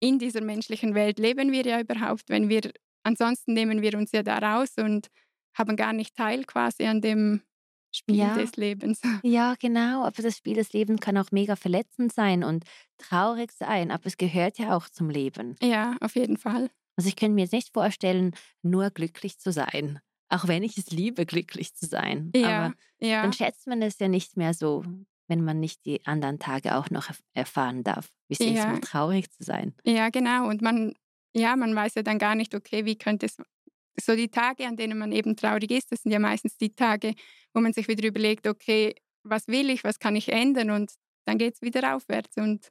in dieser menschlichen Welt leben wir ja überhaupt, wenn wir, ansonsten nehmen wir uns ja da raus und haben gar nicht teil quasi an dem Spiel ja. des Lebens. Ja, genau. Aber das Spiel des Lebens kann auch mega verletzend sein und traurig sein, aber es gehört ja auch zum Leben. Ja, auf jeden Fall. Also ich könnte mir jetzt nicht vorstellen, nur glücklich zu sein. Auch wenn ich es liebe, glücklich zu sein. Ja, aber ja. dann schätzt man es ja nicht mehr so, wenn man nicht die anderen Tage auch noch erfahren darf, wie es ja. ist, mal traurig zu sein. Ja, genau. Und man, ja, man weiß ja dann gar nicht, okay, wie könnte es so die Tage, an denen man eben traurig ist, das sind ja meistens die Tage, wo man sich wieder überlegt, okay, was will ich, was kann ich ändern und dann geht es wieder aufwärts und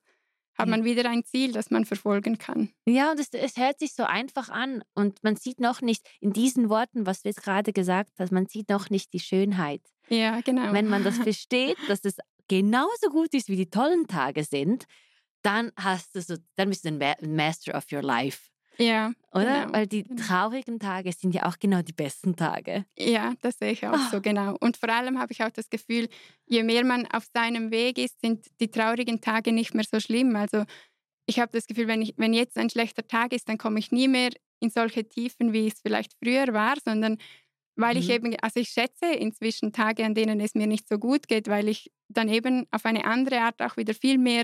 hat man wieder ein Ziel, das man verfolgen kann. Ja, und es, es, hört sich so einfach an und man sieht noch nicht in diesen Worten, was du jetzt gerade gesagt hast, man sieht noch nicht die Schönheit. Ja, genau. Wenn man das versteht, dass es genauso gut ist, wie die tollen Tage sind, dann hast du so, dann bist du ein Master of your life. Ja. Oder? Genau. Weil die genau. traurigen Tage sind ja auch genau die besten Tage. Ja, das sehe ich auch oh. so genau. Und vor allem habe ich auch das Gefühl, je mehr man auf seinem Weg ist, sind die traurigen Tage nicht mehr so schlimm. Also ich habe das Gefühl, wenn, ich, wenn jetzt ein schlechter Tag ist, dann komme ich nie mehr in solche Tiefen, wie es vielleicht früher war, sondern weil mhm. ich eben, also ich schätze inzwischen Tage, an denen es mir nicht so gut geht, weil ich dann eben auf eine andere Art auch wieder viel mehr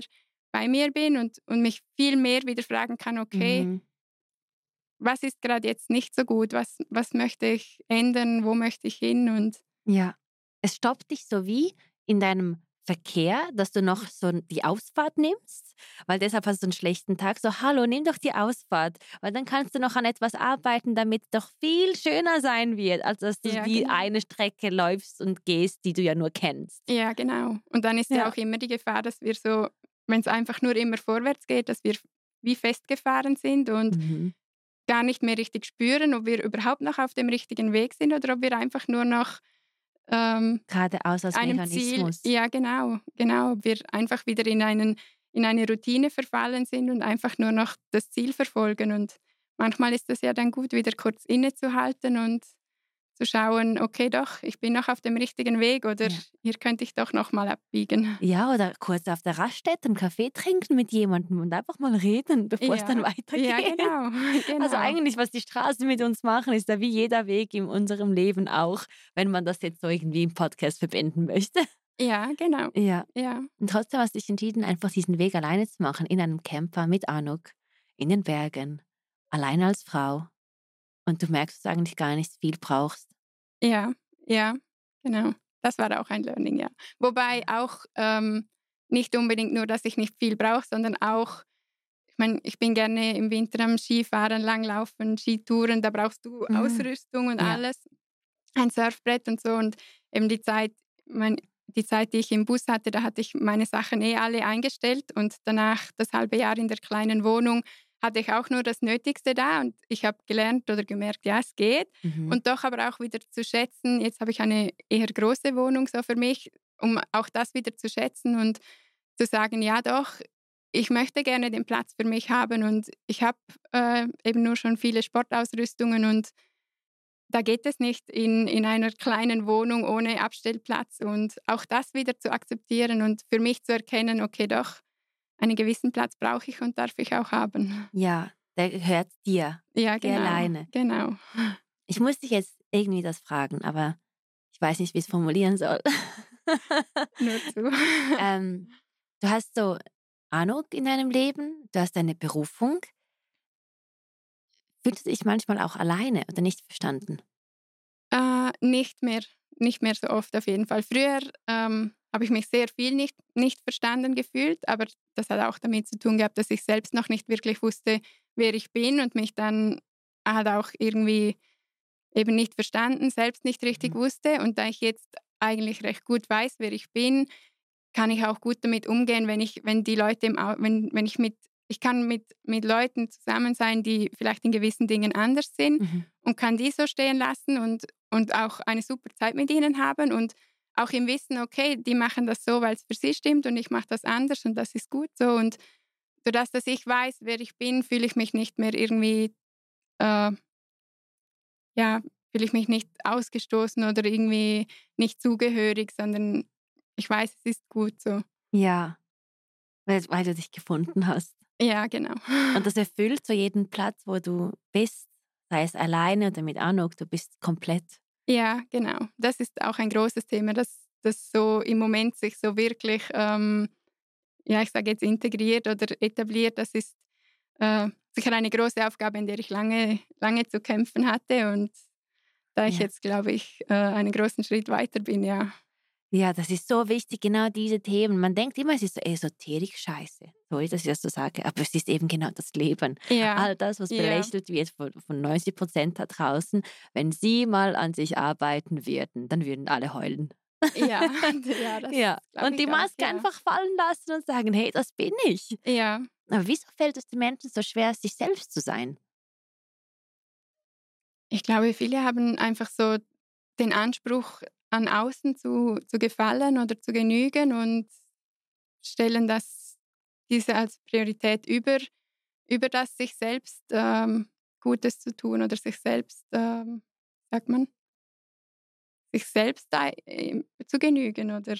bei mir bin und, und mich viel mehr wieder fragen kann, okay, mhm was ist gerade jetzt nicht so gut, was, was möchte ich ändern, wo möchte ich hin und ja, es stoppt dich so wie in deinem Verkehr, dass du noch so die Ausfahrt nimmst, weil deshalb hast du einen schlechten Tag. So, hallo, nimm doch die Ausfahrt, weil dann kannst du noch an etwas arbeiten, damit es doch viel schöner sein wird, als dass du ja, die genau. eine Strecke läufst und gehst, die du ja nur kennst. Ja, genau. Und dann ist ja, ja auch immer die Gefahr, dass wir so, wenn es einfach nur immer vorwärts geht, dass wir wie festgefahren sind und mhm gar nicht mehr richtig spüren, ob wir überhaupt noch auf dem richtigen Weg sind oder ob wir einfach nur noch ähm, geradeaus als einem Mechanismus. Ziel, ja, genau, genau, ob wir einfach wieder in, einen, in eine Routine verfallen sind und einfach nur noch das Ziel verfolgen. Und manchmal ist es ja dann gut, wieder kurz innezuhalten und zu schauen, okay, doch, ich bin noch auf dem richtigen Weg oder ja. hier könnte ich doch noch mal abbiegen. Ja, oder kurz auf der Raststätte einen Kaffee trinken mit jemandem und einfach mal reden, bevor ja. es dann weitergeht. Ja, genau, genau. Also eigentlich, was die Straßen mit uns machen, ist ja wie jeder Weg in unserem Leben auch, wenn man das jetzt so irgendwie im Podcast verbinden möchte. Ja, genau. Ja. ja. Und trotzdem hast du dich entschieden, einfach diesen Weg alleine zu machen, in einem Camper mit Anuk, in den Bergen, alleine als Frau und du merkst, dass du eigentlich gar nicht viel brauchst. Ja, ja, genau. Das war auch ein Learning, ja. Wobei auch ähm, nicht unbedingt nur, dass ich nicht viel brauche, sondern auch, ich meine, ich bin gerne im Winter am Skifahren, Langlaufen, Skitouren, da brauchst du mhm. Ausrüstung und ja. alles, ein Surfbrett und so. Und eben die Zeit, mein, die Zeit, die ich im Bus hatte, da hatte ich meine Sachen eh alle eingestellt und danach das halbe Jahr in der kleinen Wohnung hatte ich auch nur das Nötigste da und ich habe gelernt oder gemerkt, ja, es geht. Mhm. Und doch aber auch wieder zu schätzen, jetzt habe ich eine eher große Wohnung so für mich, um auch das wieder zu schätzen und zu sagen, ja doch, ich möchte gerne den Platz für mich haben und ich habe äh, eben nur schon viele Sportausrüstungen und da geht es nicht in, in einer kleinen Wohnung ohne Abstellplatz und auch das wieder zu akzeptieren und für mich zu erkennen, okay, doch, einen gewissen Platz brauche ich und darf ich auch haben. Ja, der gehört dir. Ja, genau. alleine. Genau. Ich muss dich jetzt irgendwie das fragen, aber ich weiß nicht, wie ich es formulieren soll. Nur zu. ähm, du hast so Ahnung in deinem Leben, du hast deine Berufung. Fühlst du dich manchmal auch alleine oder nicht verstanden? Äh, nicht mehr, nicht mehr so oft auf jeden Fall. Früher ähm, habe ich mich sehr viel nicht, nicht verstanden gefühlt, aber das hat auch damit zu tun gehabt, dass ich selbst noch nicht wirklich wusste, wer ich bin und mich dann halt auch irgendwie eben nicht verstanden, selbst nicht richtig mhm. wusste. Und da ich jetzt eigentlich recht gut weiß, wer ich bin, kann ich auch gut damit umgehen, wenn ich, wenn die Leute, im, wenn, wenn ich mit, ich kann mit, mit Leuten zusammen sein, die vielleicht in gewissen Dingen anders sind mhm. und kann die so stehen lassen und, und auch eine super Zeit mit ihnen haben und auch im Wissen, okay, die machen das so, weil es für sie stimmt und ich mache das anders und das ist gut so. Und durch dass ich weiß, wer ich bin, fühle ich mich nicht mehr irgendwie, äh, ja, fühle ich mich nicht ausgestoßen oder irgendwie nicht zugehörig, sondern ich weiß, es ist gut so. Ja, weil, weil du dich gefunden hast. Ja, genau. Und das erfüllt so jeden Platz, wo du bist, sei es alleine oder mit Anuk, du bist komplett. Ja, genau. Das ist auch ein großes Thema, dass das so im Moment sich so wirklich, ähm, ja, ich sage jetzt integriert oder etabliert. Das ist äh, sicher eine große Aufgabe, in der ich lange, lange zu kämpfen hatte und da ich ja. jetzt, glaube ich, äh, einen großen Schritt weiter bin, ja. Ja, das ist so wichtig, genau diese Themen. Man denkt immer, es ist so Esoterik-Scheiße. Sorry, dass ich das so sage, aber es ist eben genau das Leben. Ja. All das, was belächelt ja. wird von, von 90 Prozent da draußen, wenn sie mal an sich arbeiten würden, dann würden alle heulen. Ja, ja, das ja. Und die Maske auch, ja. einfach fallen lassen und sagen, hey, das bin ich. Ja. Aber wieso fällt es den Menschen so schwer, sich selbst zu sein? Ich glaube, viele haben einfach so den Anspruch, an außen zu, zu gefallen oder zu genügen und stellen das diese als Priorität über, über das sich selbst ähm, Gutes zu tun oder sich selbst, ähm, sagt man, sich selbst äh, zu genügen oder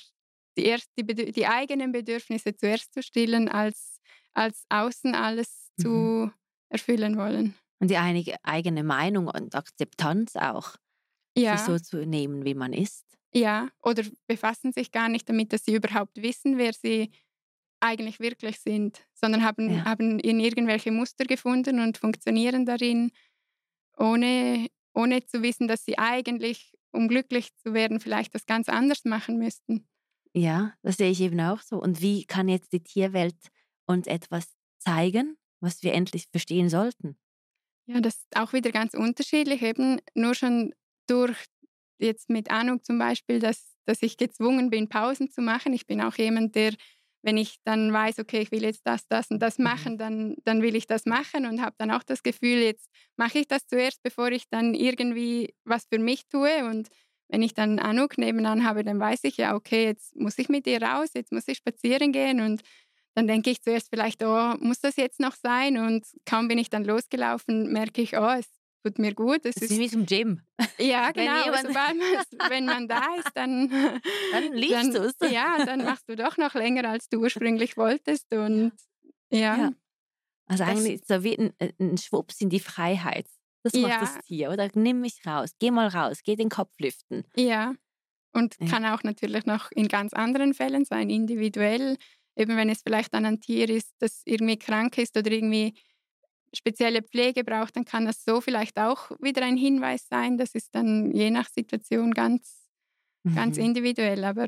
die, erst, die, die, eigenen Bedürfnisse zuerst zu stillen, als, als außen alles mhm. zu erfüllen wollen. Und die eigene Meinung und Akzeptanz auch ja. sich so zu nehmen, wie man ist. Ja, oder befassen sich gar nicht damit, dass sie überhaupt wissen, wer sie eigentlich wirklich sind, sondern haben, ja. haben in irgendwelche Muster gefunden und funktionieren darin, ohne, ohne zu wissen, dass sie eigentlich, um glücklich zu werden, vielleicht das ganz anders machen müssten. Ja, das sehe ich eben auch so. Und wie kann jetzt die Tierwelt uns etwas zeigen, was wir endlich verstehen sollten? Ja, das ist auch wieder ganz unterschiedlich. Eben nur schon durch jetzt mit Ahnung zum Beispiel, dass, dass ich gezwungen bin, Pausen zu machen. Ich bin auch jemand, der, wenn ich dann weiß, okay, ich will jetzt das, das und das mhm. machen, dann, dann will ich das machen und habe dann auch das Gefühl, jetzt mache ich das zuerst, bevor ich dann irgendwie was für mich tue. Und wenn ich dann Anuk nebenan habe, dann weiß ich ja, okay, jetzt muss ich mit ihr raus, jetzt muss ich spazieren gehen und dann denke ich zuerst vielleicht, oh, muss das jetzt noch sein? Und kaum bin ich dann losgelaufen, merke ich, oh, es tut mir gut. Es das ist wie zum Gym. Ja, genau. Wenn, man, wenn man da ist, dann, dann liebst du es. Ja, dann machst du doch noch länger, als du ursprünglich wolltest. Und ja. ja. Also eigentlich so wie ein, äh, ein Schwupps in die Freiheit. Das macht ja. das Tier, oder? Nimm mich raus, geh mal raus, geh den Kopf lüften. Ja. Und ja. kann auch natürlich noch in ganz anderen Fällen sein, individuell. Eben wenn es vielleicht dann ein Tier ist, das irgendwie krank ist oder irgendwie spezielle Pflege braucht, dann kann das so vielleicht auch wieder ein Hinweis sein. Das ist dann je nach Situation ganz, mhm. ganz individuell. Aber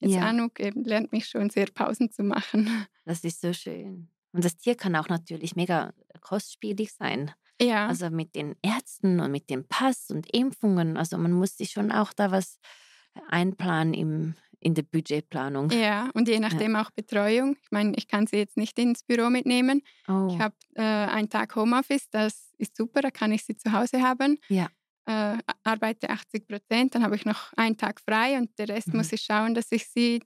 jetzt ja. Anuk eben lernt mich schon sehr Pausen zu machen. Das ist so schön. Und das Tier kann auch natürlich mega kostspielig sein. Ja. Also mit den Ärzten und mit dem Pass und Impfungen. Also man muss sich schon auch da was einplanen im, in der Budgetplanung. Ja, und je nachdem ja. auch Betreuung. Ich meine, ich kann sie jetzt nicht ins Büro mitnehmen. Oh. Ich habe äh, einen Tag Homeoffice, das ist super, da kann ich sie zu Hause haben. Ja. Äh, arbeite 80 Prozent, dann habe ich noch einen Tag frei und der Rest mhm. muss ich schauen, dass ich sie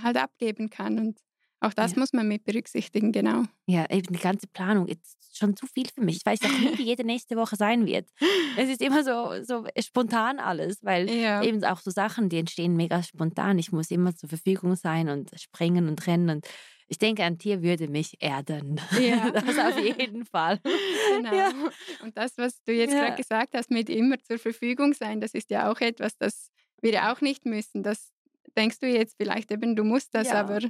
halt abgeben kann. Und auch das ja. muss man mit berücksichtigen, genau. Ja, eben die ganze Planung ist schon zu viel für mich. Ich weiß auch nie, wie jede nächste Woche sein wird. Es ist immer so, so spontan alles, weil ja. eben auch so Sachen, die entstehen mega spontan. Ich muss immer zur Verfügung sein und springen und rennen und ich denke, ein Tier würde mich erden. Ja. Das auf jeden Fall. Genau. Ja. Und das, was du jetzt ja. gerade gesagt hast, mit immer zur Verfügung sein, das ist ja auch etwas, das wir auch nicht müssen. Das denkst du jetzt vielleicht eben, du musst das, aber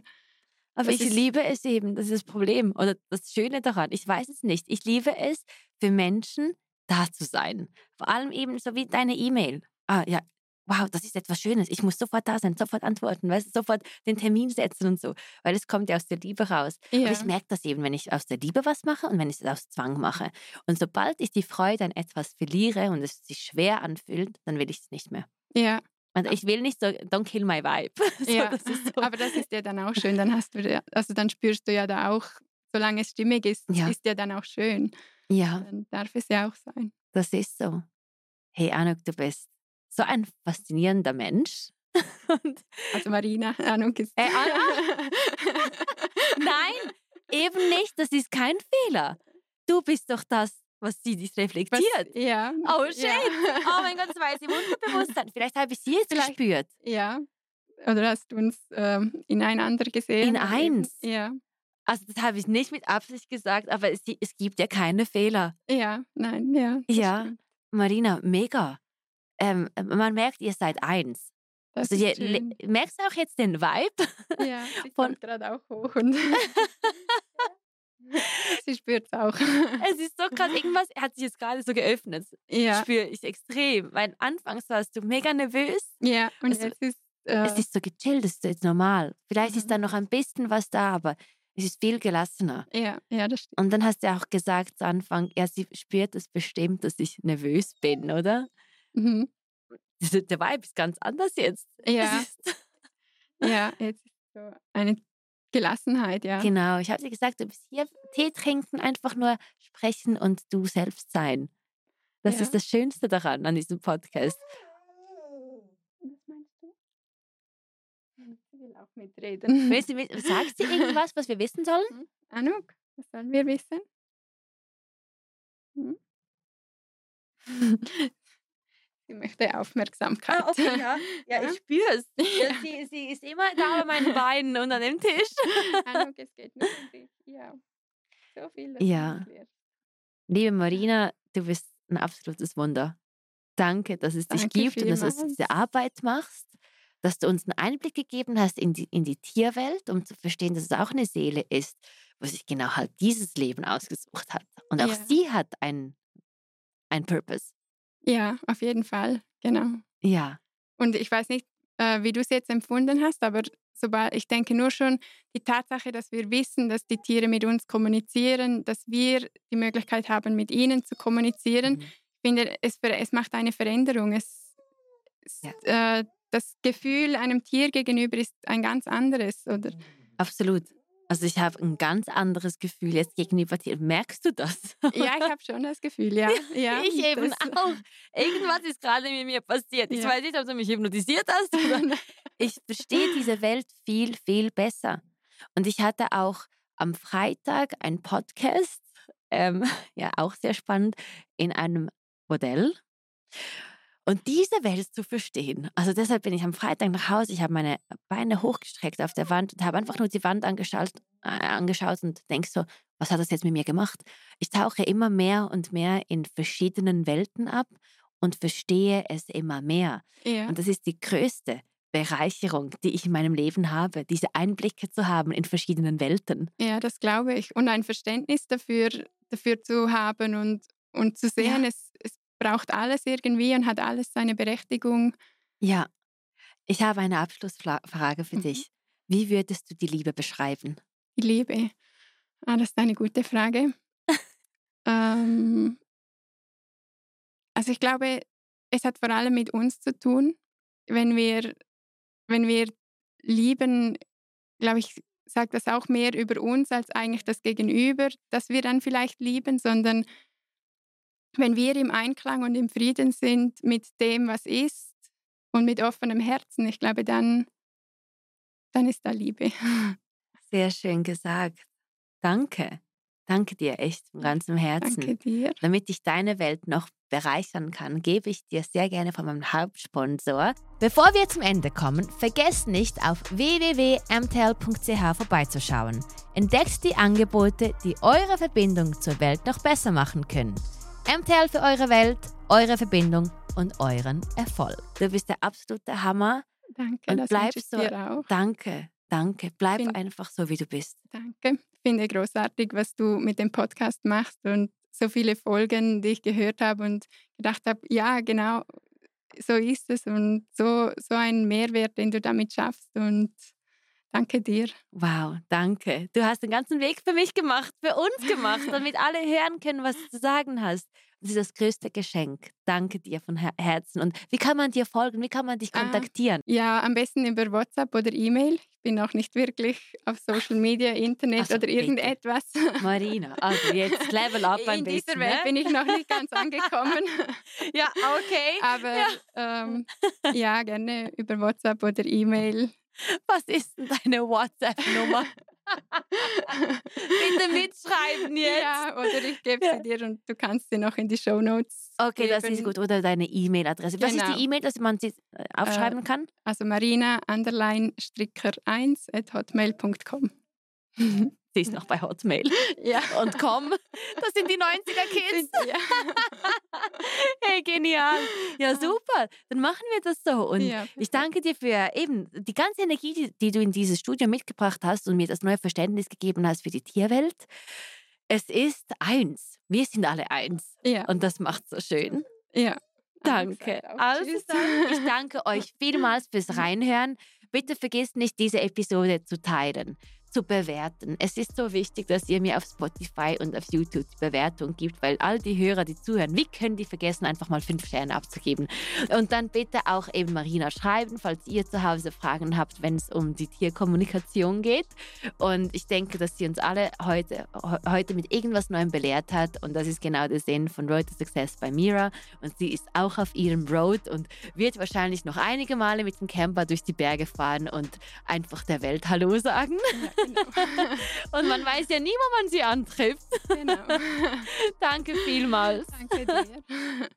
aber das ich liebe es eben, das ist das Problem oder das Schöne daran. Ich weiß es nicht. Ich liebe es, für Menschen da zu sein. Vor allem eben so wie deine E-Mail. Ah ja, wow, das ist etwas Schönes. Ich muss sofort da sein, sofort antworten, weißt du, sofort den Termin setzen und so. Weil es kommt ja aus der Liebe raus. Ja. Und ich merke das eben, wenn ich aus der Liebe was mache und wenn ich es aus Zwang mache. Und sobald ich die Freude an etwas verliere und es sich schwer anfühlt, dann will ich es nicht mehr. Ja. Also ich will nicht so, don't kill my vibe. so, ja, das so. aber das ist ja dann auch schön. Dann hast du, also dann spürst du ja da auch, solange es stimmig ist, ja. ist ja dann auch schön. Ja. Dann darf es ja auch sein. Das ist so. Hey Anuk, du bist so ein faszinierender Mensch. also Marina, Anuk ist. Äh, Anna? Nein, eben nicht. Das ist kein Fehler. Du bist doch das, was sie dich reflektiert. Was, ja. Oh shit. Ja. Oh mein Gott, das war jetzt im Unterbewusstsein. Vielleicht habe ich sie jetzt Vielleicht, gespürt. Ja. Oder hast du uns ähm, in einander gesehen? In eins? Ja. Also das habe ich nicht mit Absicht gesagt, aber es, es gibt ja keine Fehler. Ja, nein, ja. Ja, stimmt. Marina, mega. Ähm, man merkt, ihr seid eins. Das also ihr, merkst du auch jetzt den Vibe? Ja, ich von gerade auch hoch. Und Sie spürt es auch. Es ist so krass. Irgendwas hat sich jetzt gerade so geöffnet. Ja. Spüre ich extrem. Weil anfangs warst du mega nervös. Ja, und also, es ist. Äh, es ist so gechillt, es ist jetzt normal. Vielleicht mhm. ist da noch ein bisschen was da, aber es ist viel gelassener. Ja, ja, das stimmt. Und dann hast du auch gesagt zu Anfang, ja, sie spürt es bestimmt, dass ich nervös bin, oder? Mhm. Der Vibe ist ganz anders jetzt. Ja. ja, jetzt ist so eine Gelassenheit, ja. Genau, ich habe dir gesagt, du bist hier Tee trinken, einfach nur sprechen und du selbst sein. Das ja. ist das Schönste daran, an diesem Podcast. Was meinst du? Sie will auch mitreden. Sie sagt sie irgendwas, was wir wissen sollen? Hm? Anuk, was sollen wir wissen? Hm? Sie möchte Aufmerksamkeit. Ah, okay, ja. Ja, ich spüre es. Ja. Sie, sie, ist immer da bei meinen Beinen und an dem Tisch. Ahnung, es geht nur um dich. Ja. So viel. Ja. Liebe Marina, du bist ein absolutes Wunder. Danke, dass es Danke dich gibt vielmals. und dass du diese Arbeit machst, dass du uns einen Einblick gegeben hast in die, in die Tierwelt, um zu verstehen, dass es auch eine Seele ist, wo sich genau halt dieses Leben ausgesucht hat. Und auch ja. sie hat einen Purpose. Ja, auf jeden Fall, genau. Ja. Und ich weiß nicht, äh, wie du es jetzt empfunden hast, aber sobald, ich denke nur schon die Tatsache, dass wir wissen, dass die Tiere mit uns kommunizieren, dass wir die Möglichkeit haben, mit ihnen zu kommunizieren, mhm. ich finde, es, es macht eine Veränderung. Es, es ja. äh, das Gefühl einem Tier gegenüber ist ein ganz anderes, oder? Absolut. Also ich habe ein ganz anderes Gefühl jetzt gegenüber dir. Merkst du das? Ja, ich habe schon das Gefühl, ja. ja ich eben auch. Irgendwas ist gerade mit mir passiert. Ich ja. weiß nicht, ob du mich hypnotisiert hast. ich verstehe diese Welt viel, viel besser. Und ich hatte auch am Freitag einen Podcast, ähm, ja auch sehr spannend, in einem Modell. Und diese Welt zu verstehen, also deshalb bin ich am Freitag nach Hause, ich habe meine Beine hochgestreckt auf der Wand und habe einfach nur die Wand angeschaut, äh, angeschaut und denke so, was hat das jetzt mit mir gemacht? Ich tauche immer mehr und mehr in verschiedenen Welten ab und verstehe es immer mehr. Ja. Und das ist die größte Bereicherung, die ich in meinem Leben habe, diese Einblicke zu haben in verschiedenen Welten. Ja, das glaube ich. Und ein Verständnis dafür, dafür zu haben und, und zu sehen, Ja. es, es braucht alles irgendwie und hat alles seine Berechtigung. Ja, ich habe eine Abschlussfrage für Mhm. dich. Wie würdest du die Liebe beschreiben? Die Liebe. Ah, das ist eine gute Frage. ähm, also ich glaube, es hat vor allem mit uns zu tun. Wenn wir, wenn wir lieben, glaube ich, sagt das auch mehr über uns als eigentlich das Gegenüber, das wir dann vielleicht lieben, sondern wenn wir im Einklang und im Frieden sind mit dem, was ist und mit offenem Herzen, ich glaube, dann, dann ist da Liebe. Sehr schön gesagt. Danke. Danke dir echt von ganzem Herzen. Danke dir. Damit ich deine Welt noch bereichern kann, gebe ich dir sehr gerne von meinem Hauptsponsor. Bevor wir zum Ende kommen, vergesst nicht auf www.mtl.ch vorbeizuschauen. Entdeckt die Angebote, die eure Verbindung zur Welt noch besser machen können. MTL für eure Welt, eure Verbindung und euren Erfolg. Du bist der absolute Hammer. Danke, Und das bleib so- dir auch. Danke, danke. Bleib Bin- einfach so, wie du bist. Danke. Ich finde großartig, was du mit dem Podcast machst und so viele Folgen, die ich gehört habe und gedacht habe, ja, genau, so ist es und so, so ein Mehrwert, den du damit schaffst und danke dir. Wow, danke. Du hast den ganzen Weg für mich gemacht, für uns gemacht, damit alle hören können, was du zu sagen hast. Das ist das größte Geschenk. Danke dir von Her Herzen. Und wie kann man dir folgen? Wie kann man dich Ah. kontaktieren? Ja, am besten über WhatsApp oder E-Mail. Ich bin auch nicht wirklich auf Social Media, Internet Also oder bitte. irgendetwas. Marina, also jetzt Level up ein In bisschen. dieser Welt ne? bin ich noch nicht ganz angekommen. Ja, okay. Aber ähm, ja, gerne über WhatsApp oder E-Mail. Was ist denn deine WhatsApp-Nummer? Bitte mitschreiben jetzt. Ja, oder ich gebe Ja. sie dir und du kannst sie noch in die Show Notes. Okay, das ist geben. gut. Oder deine E-Mail-Adresse. Was ist Genau. die E-Mail, dass man sie äh, aufschreiben kann? Also marina underline stricker 1 at hotmail.com. Sie ist noch bei Hotmail. ja. Und komm, das sind die 90er-Kids. ja. Hey, genial. Ja, super. Dann machen wir das so. Und ja, ich danke dir für eben die ganze Energie, die, die du in dieses Studio mitgebracht hast und mir das neue Verständnis gegeben hast für die Tierwelt. Es ist eins. Wir sind alle eins. Ja, Und das macht so schön. ja. Danke. Also ich danke euch vielmals fürs Reinhören. Bitte vergesst nicht, diese Episode zu teilen, zu bewerten. Es ist so wichtig, dass ihr mir auf Spotify und auf YouTube die Bewertung gibt, weil all die Hörer, die zuhören, wie können die vergessen, einfach mal fünf Sterne abzugeben? Und dann bitte auch eben Marina schreiben, falls ihr zu Hause Fragen habt, wenn es um die Tierkommunikation geht. Und ich denke, dass sie uns alle heute, he- heute mit irgendwas Neuem belehrt hat. Und das ist genau der Sinn von Road to Success bei Mira. Und sie ist auch auf ihrem Road und wird wahrscheinlich noch einige Male mit dem Camper durch die Berge fahren und einfach der Welt Hallo sagen. Genau. Und man weiß ja nie, wo man sie antrifft. genau. Danke vielmals. Danke dir.